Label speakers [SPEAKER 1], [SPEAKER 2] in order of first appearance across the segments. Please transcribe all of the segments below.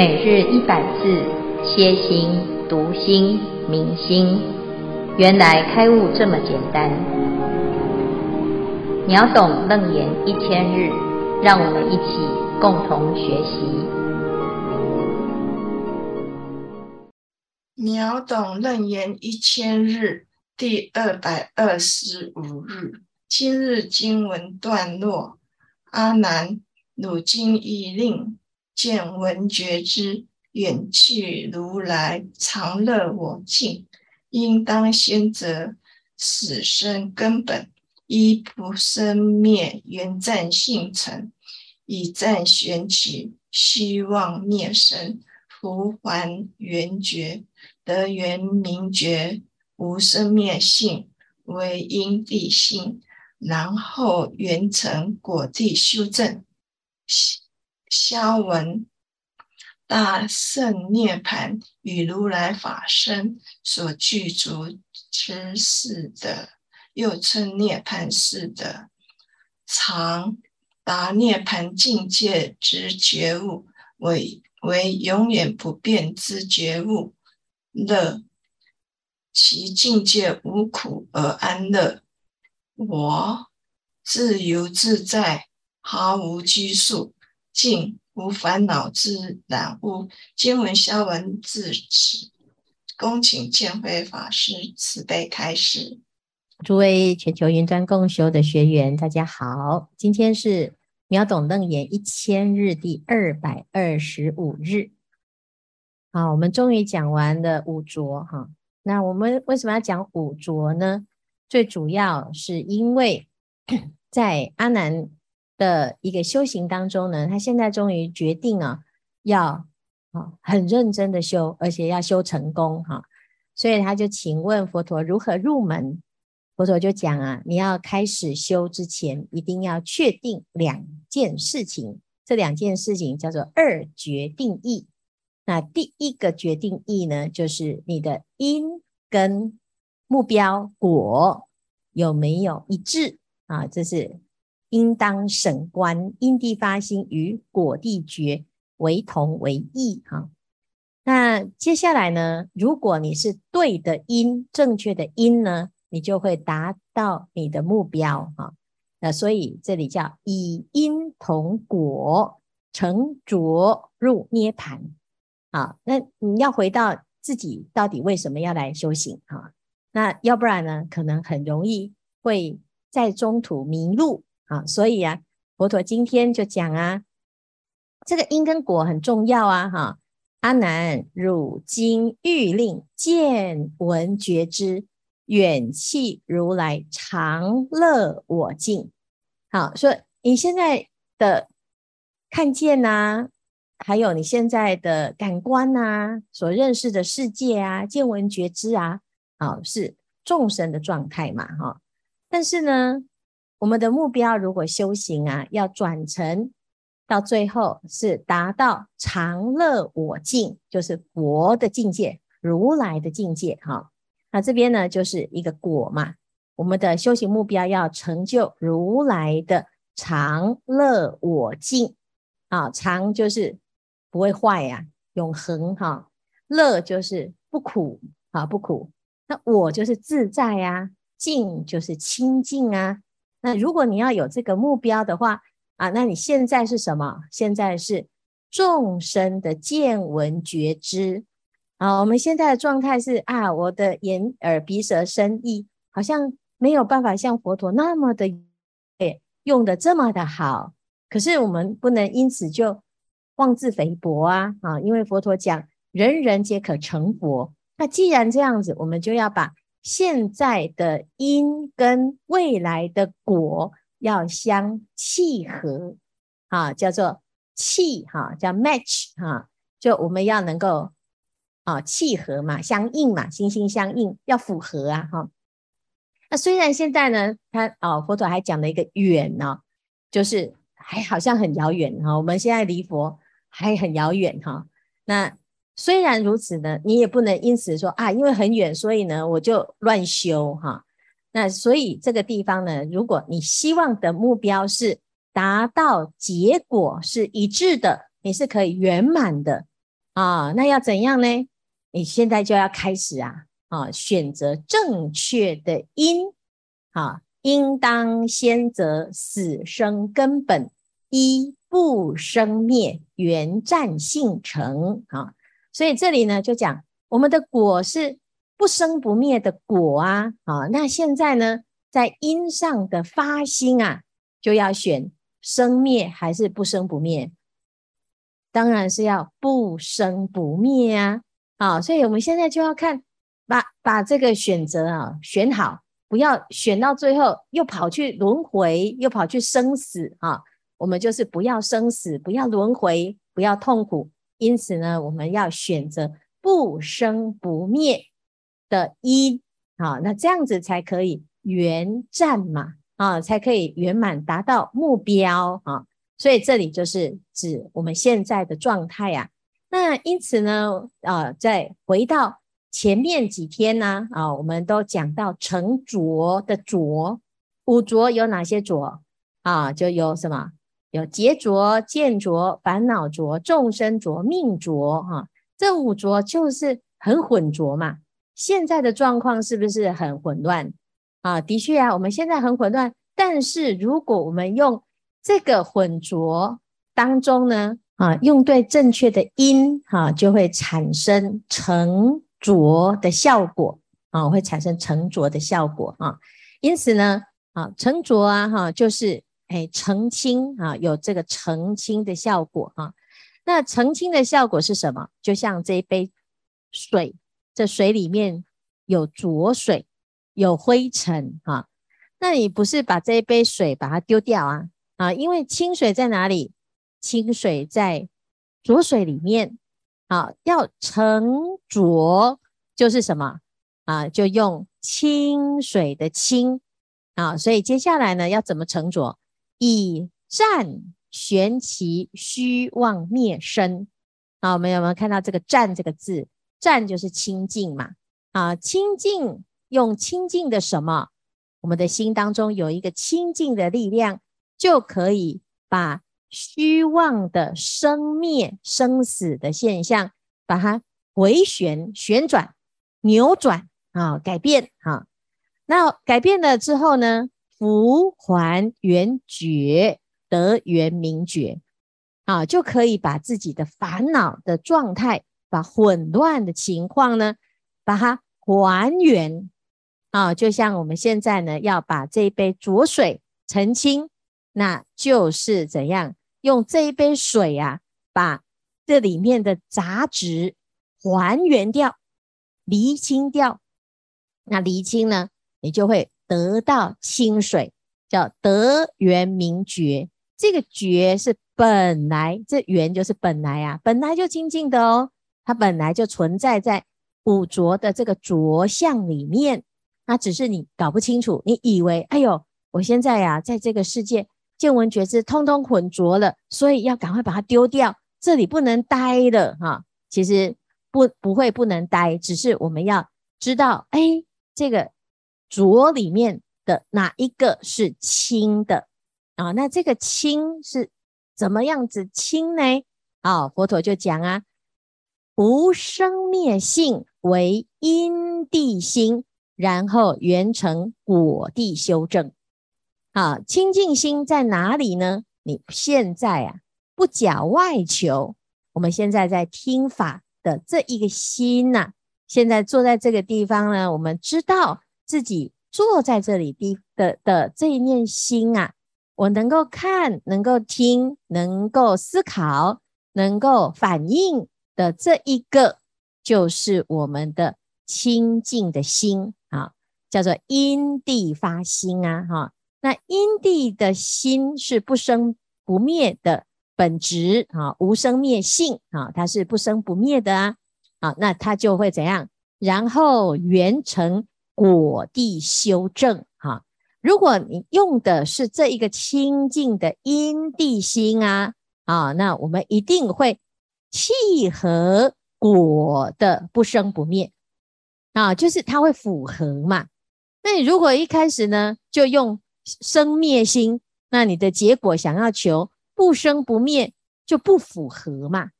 [SPEAKER 1] 每日一百字，歇心、读心、明心，原来开悟这么简单。秒懂楞严一千日，让我们一起共同学习。
[SPEAKER 2] 秒懂楞严一千日第二百二十五日，今日经文段落：阿难，汝今已令。见闻觉知远去如来常乐我净，应当先择死生根本，依不生灭缘暂性成，以暂玄起，希望灭生，复还缘觉，得缘明觉，无生灭性为因地性，然后缘成果地修正。消文大圣涅槃与如来法身所具足之四德，又称涅槃四德。常达涅槃境界之觉悟，为为永远不变之觉悟。乐，其境界无苦而安乐。我，自由自在，毫无拘束。净无烦恼之染污。经文消文至此，恭请见辉法师慈悲开示。
[SPEAKER 3] 诸位全球云端共修的学员，大家好，今天是秒懂楞严一千日第二百二十五日。好，我们终于讲完了五浊哈。那我们为什么要讲五浊呢？最主要是因为 在阿难。的一个修行当中呢，他现在终于决定啊，要啊很认真的修，而且要修成功哈，所以他就请问佛陀如何入门。佛陀就讲啊，你要开始修之前，一定要确定两件事情，这两件事情叫做二决定义。那第一个决定义呢，就是你的因跟目标果有没有一致啊？这是。应当审观因地发心与果地觉为同为异哈。那接下来呢，如果你是对的因，正确的因呢，你就会达到你的目标哈。那所以这里叫以因同果，成着入涅盘。好，那你要回到自己到底为什么要来修行哈？那要不然呢，可能很容易会在中途迷路。啊，所以啊，佛陀今天就讲啊，这个因跟果很重要啊，哈。阿难，汝今欲令见闻觉知远去如来常乐我净。好，说你现在的看见呐、啊，还有你现在的感官呐、啊，所认识的世界啊，见闻觉知啊，啊，是众生的状态嘛，哈。但是呢，我们的目标，如果修行啊，要转成到最后是达到常乐我净，就是佛的境界、如来的境界。哈，那这边呢，就是一个果嘛。我们的修行目标要成就如来的常乐我净啊，常就是不会坏呀、永恒哈。乐就是不苦啊，不苦。那我就是自在呀、啊，净就是清净啊。那如果你要有这个目标的话啊，那你现在是什么？现在是众生的见闻觉知啊。我们现在的状态是啊，我的眼耳鼻舌身意好像没有办法像佛陀那么的诶用的这么的好。可是我们不能因此就妄自菲薄啊啊！因为佛陀讲人人皆可成佛。那既然这样子，我们就要把。现在的因跟未来的果要相契合，啊，叫做契哈，叫 match 哈，就我们要能够啊契合嘛，相应嘛，心心相印，要符合啊哈。那虽然现在呢，他哦，佛陀还讲了一个远呢，就是还好像很遥远哈，我们现在离佛还很遥远哈，那。虽然如此呢，你也不能因此说啊，因为很远，所以呢我就乱修哈。那所以这个地方呢，如果你希望的目标是达到结果是一致的，你是可以圆满的。啊，那要怎样呢？你现在就要开始啊啊，选择正确的因啊，应当先择死生根本，依不生灭缘湛性成啊。所以这里呢，就讲我们的果是不生不灭的果啊啊。那现在呢，在因上的发心啊，就要选生灭还是不生不灭？当然是要不生不灭啊！啊，所以我们现在就要看，把把这个选择啊选好，不要选到最后又跑去轮回，又跑去生死啊！我们就是不要生死，不要轮回，不要痛苦。因此呢，我们要选择不生不灭的因啊，那这样子才可以圆湛嘛啊，才可以圆满达到目标啊。所以这里就是指我们现在的状态呀。那因此呢，啊，再回到前面几天呢，啊，我们都讲到成浊的浊，五浊有哪些浊啊？就有什么？有劫浊、见浊、烦恼浊、众生浊、命浊。哈，这五浊就是很混浊嘛。现在的状况是不是很混乱？啊，的确啊，我们现在很混乱。但是如果我们用这个混浊当中呢，啊，用对正确的因，哈、就会产生成浊的效果，啊，会产生成浊的效果，啊，因此呢，啊，成浊啊，哈、就是哎澄清啊，有这个澄清的效果，啊，那澄清的效果是什么？就像这一杯水，这水里面有浊水，有灰尘，啊，那你不是把这一杯水把它丢掉啊？啊，因为清水在哪里？清水在浊水里面。啊，要澄浊就是什么？啊，就用清水的清。啊，所以接下来呢，要怎么澄浊？以战玄其虚妄灭身。啊，我们有没有看到这个“战”这个字？“战”就是清净嘛。啊，清净用清净的什么？我们的心当中有一个清净的力量。就可以把虚妄的生灭、生死的现象，把它回旋、旋转、扭转啊，改变啊。那改变了之后呢，复还原觉，得圆明觉啊，就可以把自己的烦恼的状态，把混乱的情况呢，把它还原啊。就像我们现在呢，要把这一杯浊水澄清。那就是怎样用这一杯水啊，把这里面的杂质还原掉、厘清掉。那厘清呢，你就会得到清水，叫得圆明觉。这个觉是本来，这圆就是本来啊，本来就清净的哦，它本来就存在在五浊的这个浊相里面。那只是你搞不清楚，你以为哎呦，我现在呀、在这个世界。见闻觉知通通混浊了，所以要赶快把它丢掉。这里不能待了哈。其实不不会不能待，只是我们要知道，哎，这个浊里面的哪一个是清的啊？那这个清是怎么样子清呢？啊，佛陀就讲啊，无生灭性为因地心，然后圆成果地修正。好，清净心在哪里呢？你现在啊，不假外求。我们现在在听法的这一个心呐、现在坐在这个地方呢，我们知道自己坐在这里的的的这一念心啊，我能够看，能够听，能够思考，能够反应的这一个，就是我们的清净的心啊，叫做因地发心啊，哈。那因地的心是不生不灭的本质啊，无生灭性啊，它是不生不灭的啊，啊，那它就会怎样？然后圆成果地修正哈。如果你用的是这一个清净的因地心啊，啊，那我们一定会契合果的不生不灭啊，就是它会符合嘛。那你如果一开始呢，就用生灭心，那你的结果想要求不生不灭就不符合嘛？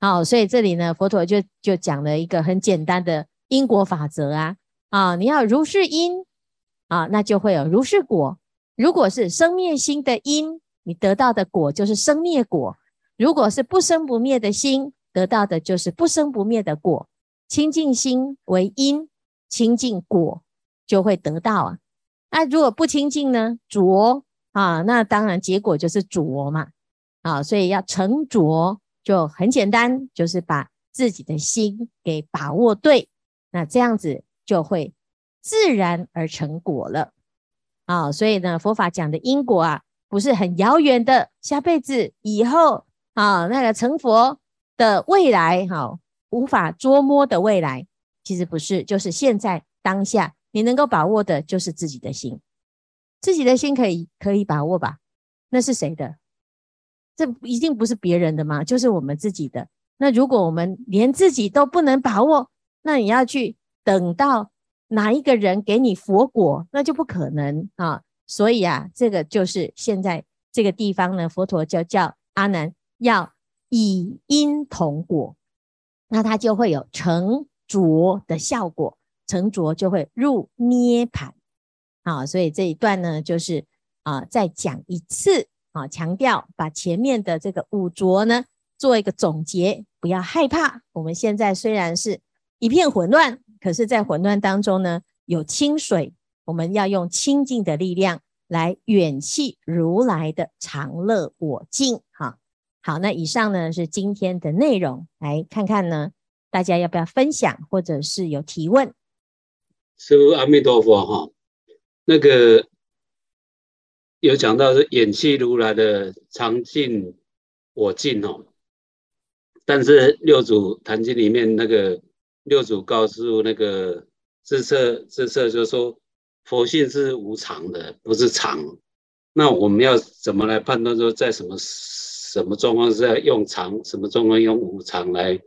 [SPEAKER 3] 好，所以这里呢，佛陀就就讲了一个很简单的因果法则啊啊，你要如是因啊，那就会有如是果。如果是生灭心的因，你得到的果就是生灭果；如果是不生不灭的心，得到的就是不生不灭的果。清净心为因，清净果就会得到啊。那如果不清净呢？浊啊，那当然结果就是浊嘛。啊，所以要成浊。就很简单，就是把自己的心给把握对，那这样子就会自然而成果了啊。所以呢，佛法讲的因果啊，不是很遥远的下辈子以后啊，那个成佛的未来，哈，无法捉摸的未来，其实不是，就是现在当下，你能够把握的就是自己的心，自己的心可以可以把握吧？那是谁的？这一定不是别人的嘛，就是我们自己的。那如果我们连自己都不能把握，那你要去等到哪一个人给你佛果，那就不可能啊。所以啊，这个就是现在这个地方呢，佛陀就叫阿难要以因同果，那他就会有成浊的效果，成浊就会入涅槃。啊，所以这一段呢，就是啊，再讲一次。啊，强调把前面的这个五浊呢做一个总结，不要害怕。我们现在虽然是一片混乱，可是，在混乱当中呢，有清水，我们要用清净的力量来远弃如来的常乐我净。哈，好，那以上呢是今天的内容，来看看呢，大家要不要分享，或者是有提问？
[SPEAKER 4] 师父阿弥陀佛哈，那个。有讲到是远弃如来的常净我净哦，但是六祖坛经里面那个六祖告诉那个智彻智彻就说佛性是无常的，不是常。那我们要怎么来判断说在什么什么状况是要用常，什么状况用无常来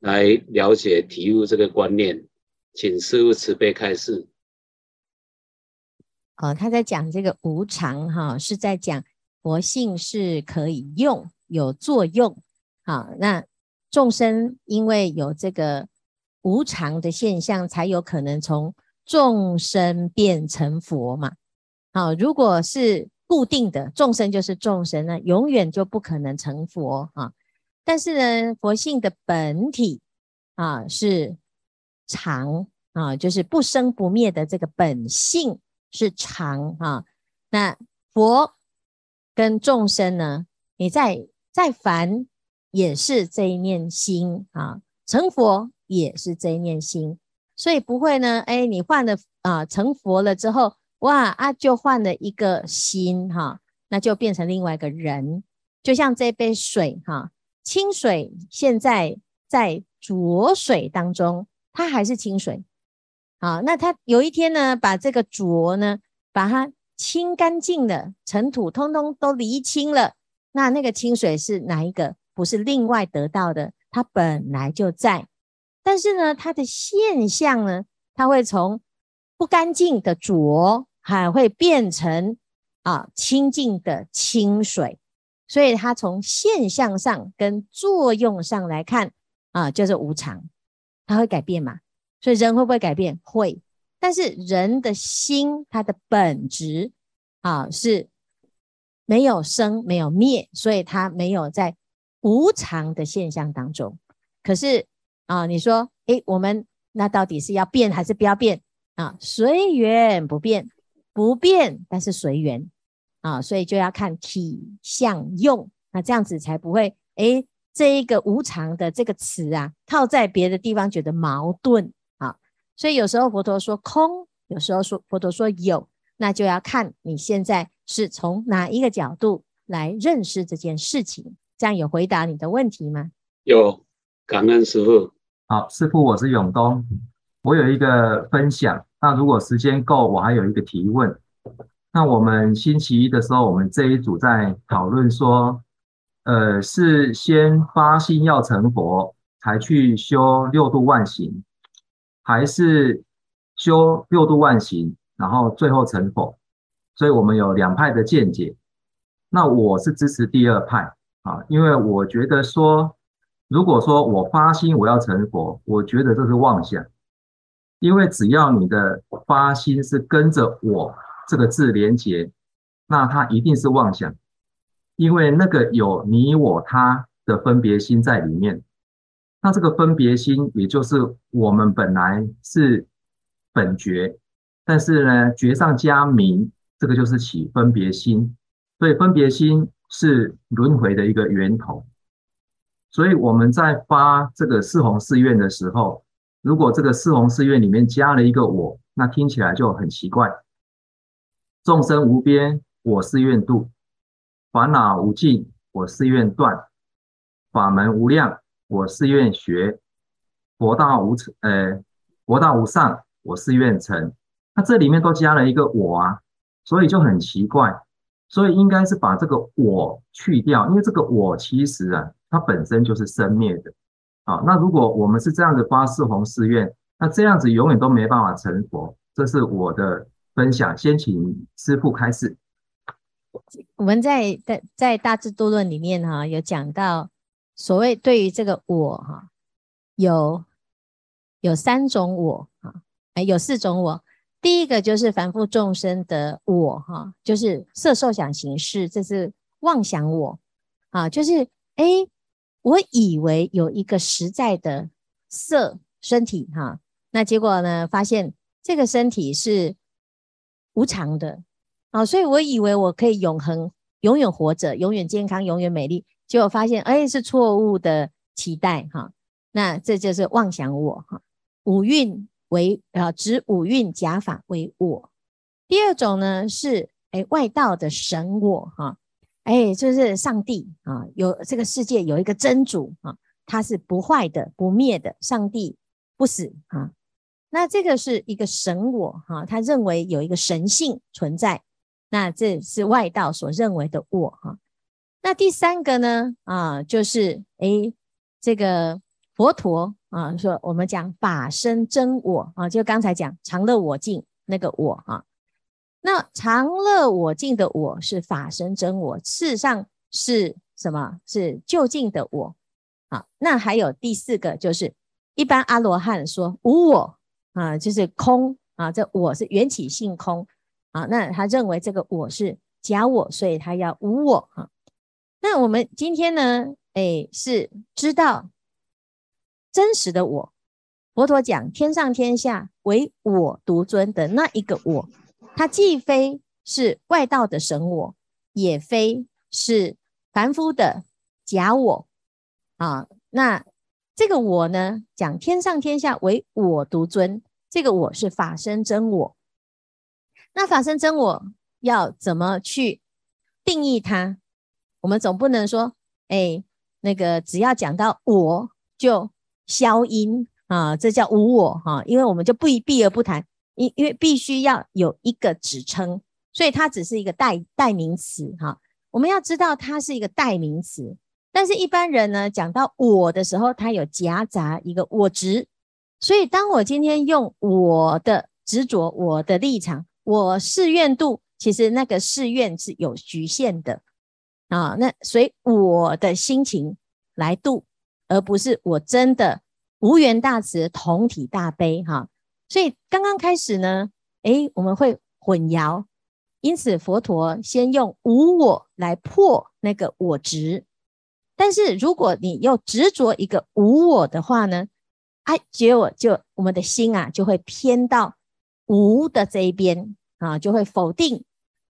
[SPEAKER 4] 来了解体悟这个观念？请师父慈悲开示。
[SPEAKER 3] 哦，他在讲这个无常哈，是在讲佛性是可以用有作用。好，那众生因为有这个无常的现象，才有可能从众生变成佛嘛。好，如果是固定的众生就是众生呢，永远就不可能成佛啊。但是呢，佛性的本体啊是常啊，就是不生不灭的这个本性。是常啊，那佛跟众生呢？你在在凡也是这一念心啊，成佛也是这一念心，所以不会呢。哎，你换了啊，成佛了之后，哇啊，就换了一个心哈，那就变成另外一个人。就像这杯水哈，清水现在在浊水当中，它还是清水。好，那它有一天呢，把这个浊呢，把它清干净了，尘土通通都厘清了。那那个清水是哪一个？不是另外得到的，它本来就在。但是呢，它的现象呢，它会从不干净的浊，还会变成啊清净的清水。所以它从现象上跟作用上来看啊，就是无常，它会改变嘛。所以人会不会改变？会，但是人的心，它的本质啊是没有生没有灭，所以它没有在无常的现象当中。可是啊，你说，诶，我们那到底是要变还是不要变啊？随缘不变，不变但是随缘啊，所以就要看体相用，那这样子才不会诶，这一个无常的这个词啊，套在别的地方觉得矛盾啊。所以有时候佛陀说空，有时候说佛陀说有，那就要看你现在是从哪一个角度来认识这件事情。这样有回答你的问题吗？
[SPEAKER 4] 有，感恩师父。
[SPEAKER 5] 好，师傅，我是永东，我有一个分享。那如果时间够，我还有一个提问。那我们星期一的时候，我们这一组在讨论说，呃，是先发心要成佛，才去修六度万行。还是修六度万行，然后最后成佛，所以我们有两派的见解。那我是支持第二派啊，因为我觉得说，如果说我发心我要成佛，我觉得这是妄想，因为只要你的发心是跟着我这个字连结，那它一定是妄想，因为那个有你我他的分别心在里面。那这个分别心，也就是我们本来是本觉，但是呢，觉上加名，这个就是起分别心，所以分别心是轮回的一个源头。所以我们在发这个四弘誓愿的时候，如果这个四弘誓愿里面加了一个我，那听起来就很奇怪。众生无边，我誓愿度；烦恼无尽，我誓愿断；法门无量。我誓愿学佛道无，呃，佛道无上，我誓愿成。那这里面都加了一个我啊，所以就很奇怪。所以应该是把这个我去掉，因为这个我其实啊，它本身就是生灭的。好，那如果我们是这样的发四弘誓愿，那这样子永远都没办法成佛。这是我的分享，先请师父开示。
[SPEAKER 3] 我们在在在大智度论里面哈、有讲到。所谓对于这个我哈，有有三种我哈，哎，有四种我。第一个就是凡夫众生的我哈，就是色受想行识，这是妄想我啊，就是哎，我以为有一个实在的色身体哈，那结果呢，发现这个身体是无常的啊，所以我以为我可以永恒、永远活着、永远健康、永远美丽。结果发现，哎，是错误的期待哈。那这就是妄想我哈。五蕴为啊，指五蕴假法为我。第二种呢是哎外道的神我哈，哎就是上帝啊，有这个世界有一个真主啊，他是不坏的、不灭的，上帝不死啊。那这个是一个神我哈，他认为有一个神性存在，那这是外道所认为的我哈。那第三个呢？啊，就是诶，这个佛陀啊，说我们讲法身真我啊，就刚才讲常乐我净那个我啊。那常乐我净的我是法身真我，事实上是什么？是究竟的我。好，那还有第四个，就是一般阿罗汉说无我啊，就是空啊，这我是缘起性空啊。那他认为这个我是假我，所以他要无我啊。那我们今天呢？哎，是知道真实的我。佛陀讲天上天下唯我独尊的那一个我，它既非是外道的神我，也非是凡夫的假我啊。那这个我呢，讲天上天下唯我独尊，这个我是法身真我。那法身真我要怎么去定义它？我们总不能说，哎，那个只要讲到我就消音啊，这叫无我哈，因为我们就不一避而不谈，因因为必须要有一个指称，所以它只是一个代代名词哈。我们要知道它是一个代名词，但是一般人呢，讲到我的时候，它有夹杂一个我执，所以当我今天用我的执着、我的立场、我誓愿度，其实那个誓愿是有局限的。啊，那所以我的心情来度，而不是我真的无缘大慈，同体大悲哈。所以刚刚开始呢，诶，我们会混淆，因此佛陀先用无我来破那个我执。但是如果你又执着一个无我的话呢，哎，结果就我们的心啊就会偏到无的这一边啊，就会否定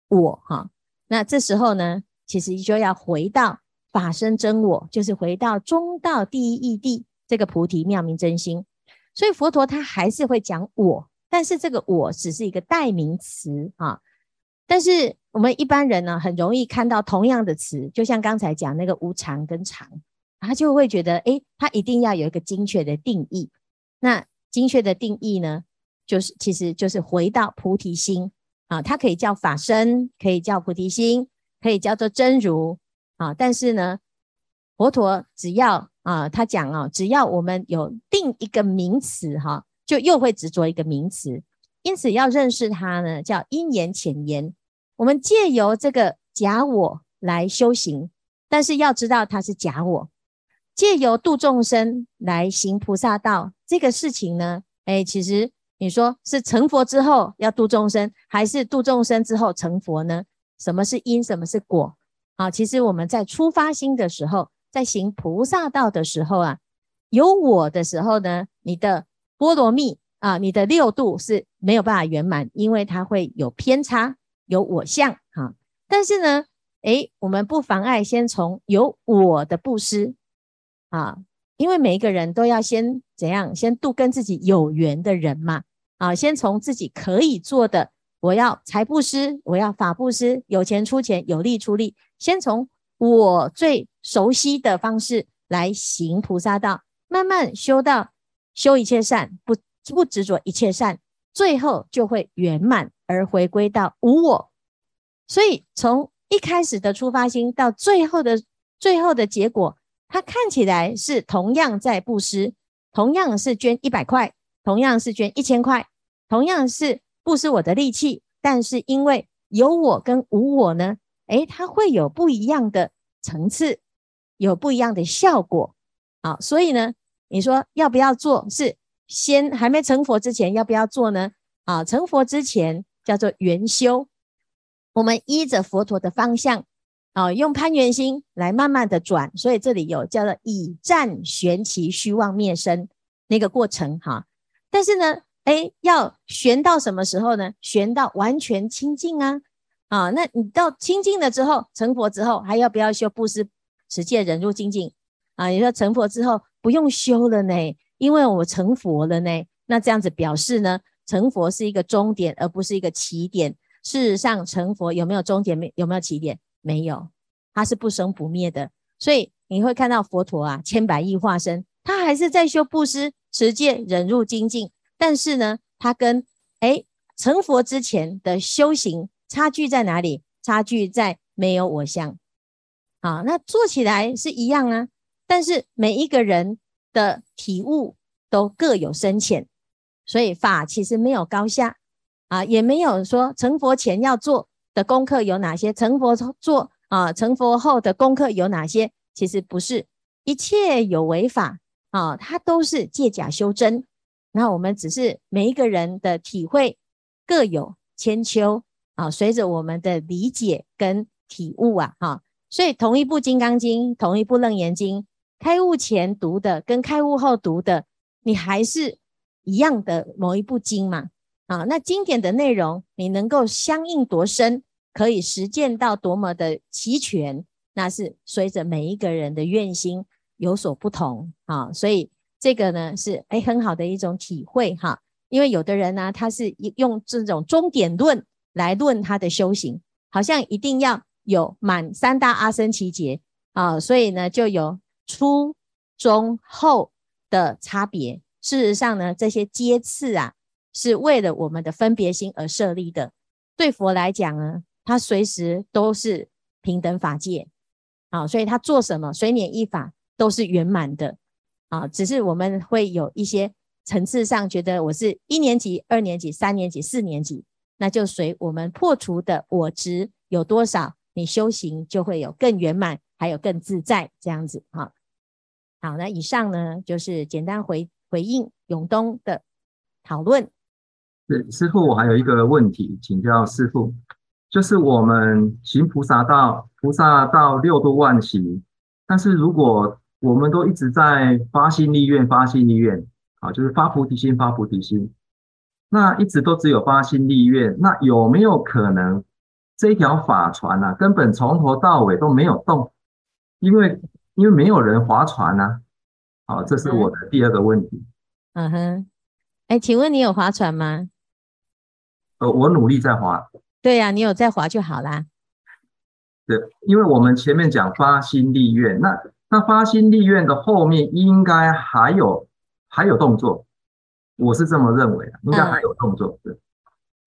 [SPEAKER 3] 我哈。那这时候呢？其实就要回到法身真我，就是回到中道第一义谛这个菩提妙明真心。所以佛陀他还是会讲我，但是这个我只是一个代名词啊。但是我们一般人呢，很容易看到同样的词，就像刚才讲那个无常跟常，他就会觉得，诶，他一定要有一个精确的定义。那精确的定义呢，就是其实就是回到菩提心啊，它可以叫法身，可以叫菩提心。可以叫做真如啊，但是呢，佛陀只要啊，他讲啊，只要我们有定一个名词哈、就又会执着一个名词，因此要认识它呢，叫因缘浅言。我们借由这个假我来修行，但是要知道它是假我，借由度众生来行菩萨道，这个事情呢，哎，其实你说是成佛之后要度众生，还是度众生之后成佛呢？什么是因，什么是果？啊，其实我们在出发心的时候，在行菩萨道的时候啊，有我的时候呢，你的波罗蜜啊，你的六度是没有办法圆满，因为它会有偏差，有我相哈。但是呢，诶，我们不妨碍先从有我的布施啊，因为每一个人都要先怎样，先度跟自己有缘的人嘛啊，先从自己可以做的。我要财布施，我要法布施，有钱出钱，有力出力。先从我最熟悉的方式来行菩萨道，慢慢修到修一切善，不不执着一切善，最后就会圆满而回归到无我。所以从一开始的出发心到最后的最后的结果，它看起来是同样在布施，同样是捐一百块，同样是捐一千块，同样是。布施我的力气，但是因为有我跟无我呢，诶，它会有不一样的层次，有不一样的效果。好，所以呢，你说要不要做？是先还没成佛之前要不要做呢？啊，成佛之前叫做圆修，我们依着佛陀的方向，啊，用攀缘心来慢慢的转。所以这里有叫做以战旋其虚妄灭生那个过程哈。但是呢。哎，要悬到什么时候呢？悬到完全清净啊！啊，那你到清净了之后，成佛之后，还要不要修布施、持戒、忍辱、精进啊？你说成佛之后不用修了呢？因为我成佛了呢。那这样子表示呢，成佛是一个终点，而不是一个起点。事实上，成佛有没有终点？没有没有起点？没有，它是不生不灭的。所以你会看到佛陀啊，千百亿化身，他还是在修布施、持戒、忍辱、精进。但是呢，他跟诶成佛之前的修行差距在哪里？差距在没有我相。啊，那做起来是一样啊，但是每一个人的体悟都各有深浅，所以法其实没有高下啊，也没有说成佛前要做的功课有哪些，成佛做啊，成佛后的功课有哪些？其实不是，一切有为法啊，它都是借假修真。那我们只是每一个人的体会各有千秋啊，随着我们的理解跟体悟啊，哈，所以同一部《金刚经》，同一部《楞严经》，开悟前读的跟开悟后读的，你还是一样的某一部经嘛，啊，那经典的内容你能够相应多深，可以实践到多么的齐全，那是随着每一个人的愿心有所不同啊，所以。这个呢是哎很好的一种体会哈，因为有的人呢、他是用这种终点论来论他的修行，好像一定要有满三大阿僧祇劫啊，所以呢就有初、中、后的差别。事实上呢，这些阶次啊，是为了我们的分别心而设立的。对佛来讲呢，他随时都是平等法界啊，所以他做什么随免一法都是圆满的。啊，只是我们会有一些层次上觉得我是一年级、二年级、三年级、四年级，那就随我们破除的我执有多少，你修行就会有更圆满，还有更自在这样子。哈，好，那以上呢就是简单回回应永东的讨论。
[SPEAKER 5] 对，师父，我还有一个问题请教师父，就是我们行菩萨道，菩萨道六度万行，但是如果我们都一直在发心立愿，发心立愿，啊，就是发菩提心，发菩提心。那一直都只有发心立愿，那有没有可能这一条法船啊，根本从头到尾都没有动？因为因为没有人划船啊。好，这是我的第二个问题。
[SPEAKER 3] 嗯哼，哎，请问你有划船吗？
[SPEAKER 5] 呃，我努力在划。
[SPEAKER 3] 对呀，你有在划就好啦。
[SPEAKER 5] 对，因为我们前面讲发心立愿，那。那发心立愿的后面应该还有还有动作，我是这么认为的，应该还有动作。对，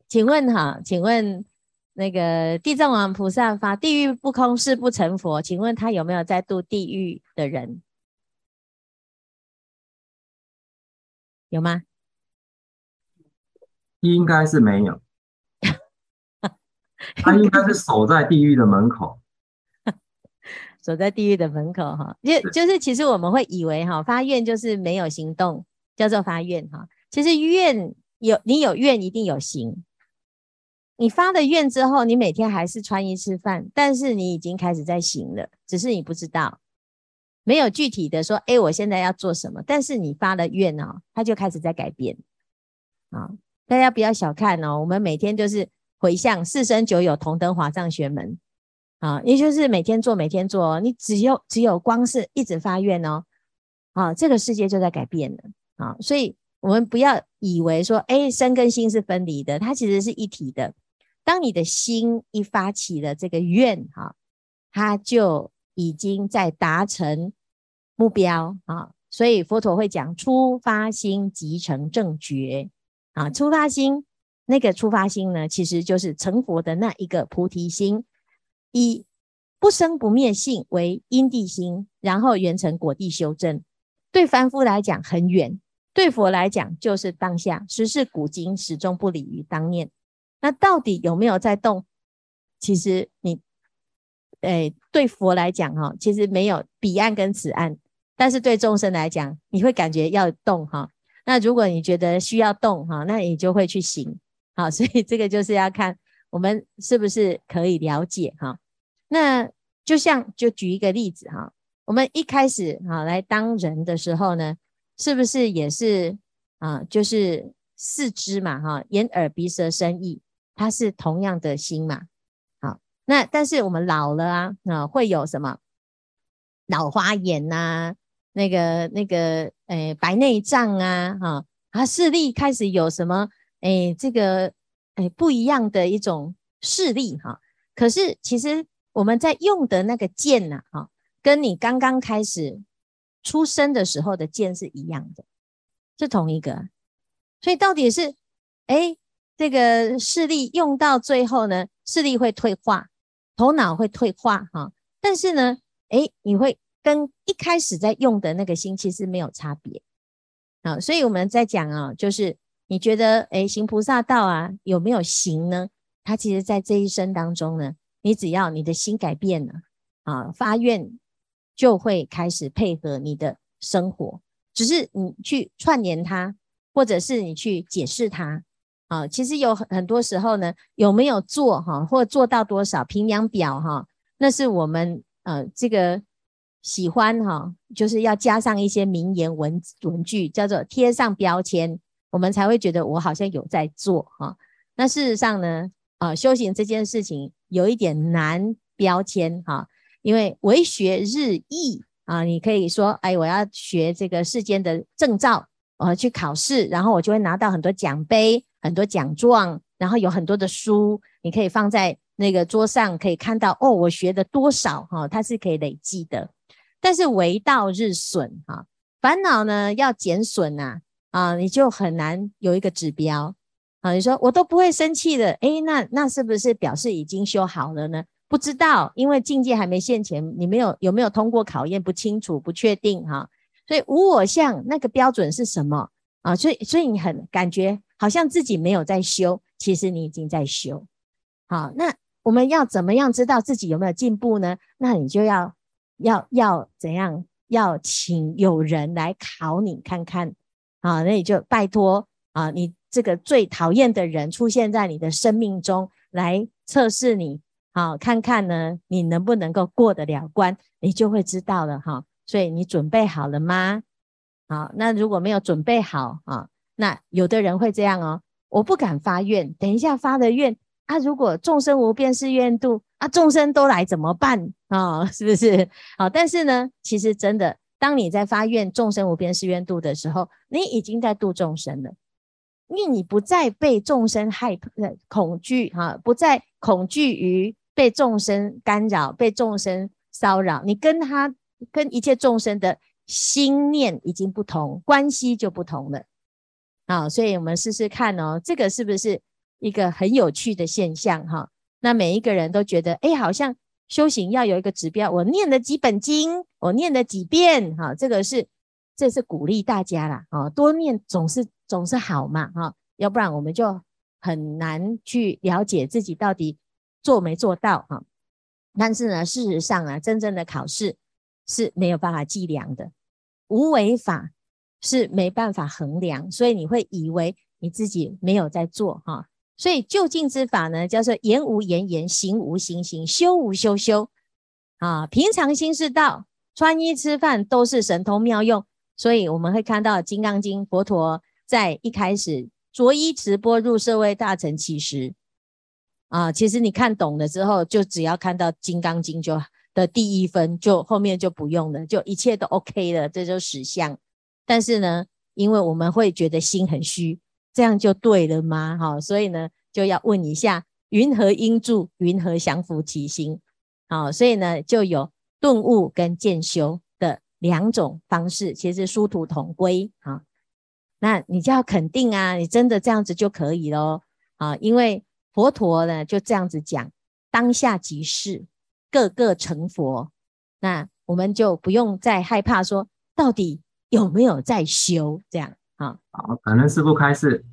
[SPEAKER 3] 请问哈，请问那个地藏王菩萨发地狱不空誓不成佛，请问他有没有在度地狱的人？有吗？
[SPEAKER 5] 应该是没有，他应该是守在地狱的门口。
[SPEAKER 3] 守在地狱的门口哈。就就是其实我们会以为哈，发愿就是没有行动，叫做发愿哈。其实愿有你有愿一定有行。你发了愿之后，你每天还是穿衣吃饭，但是你已经开始在行了，只是你不知道，没有具体的说，哎，我现在要做什么。但是你发了愿哦，它就开始在改变啊。大家不要小看哦，我们每天就是回向四生九有同登华藏玄门啊，也就是每天做，每天做，你只有只有光是一直发愿哦，啊，这个世界就在改变了啊。所以我们不要以为说，哎，身跟心是分离的，它其实是一体的。当你的心一发起了这个愿，哈，它就已经在达成目标啊。所以佛陀会讲，初发心即成正觉啊。初发心，那个初发心呢，其实就是成佛的那一个菩提心，以不生不灭性为因地心，然后缘成果地修正。对凡夫来讲很远，对佛来讲就是当下，时至古今，始终不离于当念。那到底有没有在动？其实你，诶，对佛来讲哈，其实没有彼岸跟此岸，但是对众生来讲，你会感觉要动哈。那如果你觉得需要动哈，那你就会去行。好，所以这个就是要看我们是不是可以了解哈。那就像就举一个例子哈，我们一开始哈来当人的时候呢，是不是也是啊？就是四肢嘛哈，眼耳鼻舌身意。它是同样的心嘛，好，那但是我们老了啊，啊会有什么老花眼呐、那个那个诶、白内障啊，哈啊视力开始有什么诶、这个诶、不一样的一种视力哈，可是其实我们在用的那个剑呐，哈，跟你刚刚开始出生的时候的剑是一样的，是同一个，所以到底是诶。这个视力用到最后呢，视力会退化，头脑会退化哈。但是呢，诶，你会跟一开始在用的那个心其实没有差别啊。所以我们在讲啊，就是你觉得诶，行菩萨道啊，有没有行呢？它其实在这一生当中呢，你只要你的心改变了啊，发愿就会开始配合你的生活，只是你去串联它，或者是你去解释它。啊，其实有很很多时候呢，有没有做哈，或做到多少评量表哈，那是我们呃这个喜欢哈，就是要加上一些名言文文句，叫做贴上标签，我们才会觉得我好像有在做哈。那事实上呢，啊，修行这件事情有一点难标签哈，因为为学日益啊，你可以说，哎，我要学这个世间的证照，我要去考试，然后我就会拿到很多奖杯。很多奖状，然后有很多的书，你可以放在那个桌上，可以看到哦，我学的多少哈，它是可以累积的。但是为道日损哈，烦恼呢要减损呐啊，你就很难有一个指标啊。你说我都不会生气的，诶，那那是不是表示已经修好了呢？不知道，因为境界还没现前，你没有有没有通过考验，不清楚，不确定哈。所以无我相那个标准是什么啊？所以所以你很感觉。好像自己没有在修，其实你已经在修。好，那我们要怎么样知道自己有没有进步呢？那你就要要要怎样？要请有人来考你看看。好，那你就拜托啊，你这个最讨厌的人出现在你的生命中来测试你，好，看看呢，你能不能够过得了关？你就会知道了哈。所以你准备好了吗？好，那如果没有准备好啊？那有的人会这样哦，我不敢发愿，等一下发的愿啊，如果众生无边誓愿度啊，众生都来怎么办啊？是不是？好，但是呢，其实真的，当你在发愿众生无边誓愿度的时候，你已经在度众生了，因为你不再被众生害、恐惧哈，不再恐惧于被众生干扰、被众生骚扰，你跟他跟一切众生的心念已经不同，关系就不同了。好，所以我们试试看哦，这个是不是一个很有趣的现象哈？那每一个人都觉得，哎，好像修行要有一个指标，我念了几本经，我念了几遍，哈，这个是这是鼓励大家啦，啊，多念总是总是好嘛，哈，要不然我们就很难去了解自己到底做没做到啊。但是呢，事实上啊，真正的考试是没有办法计量的，无为法是没办法衡量，所以你会以为你自己没有在做哈。所以就近之法呢，叫做言无言言，行无行行，修无修修啊。平常心是道，穿衣吃饭都是神通妙用。所以我们会看到《金刚经》，佛陀在一开始着衣持钵入舍卫大城乞食啊。其实你看懂了之后，就只要看到《金刚经》就的第一分，就后面就不用了，就一切都 OK 了，这就是实相。但是呢，因为我们会觉得心很虚。这样就对了吗？好，所以呢，就要问一下：云何应住？云何降伏其心？好，所以呢，就有顿悟跟渐修的两种方式，其实殊途同归。好，那你就要肯定啊，你真的这样子就可以咯。啊，因为佛陀呢就这样子讲：当下即是，个个成佛。那我们就不用再害怕说，到底有没有在修这样。啊，
[SPEAKER 5] 好，感恩师父开示。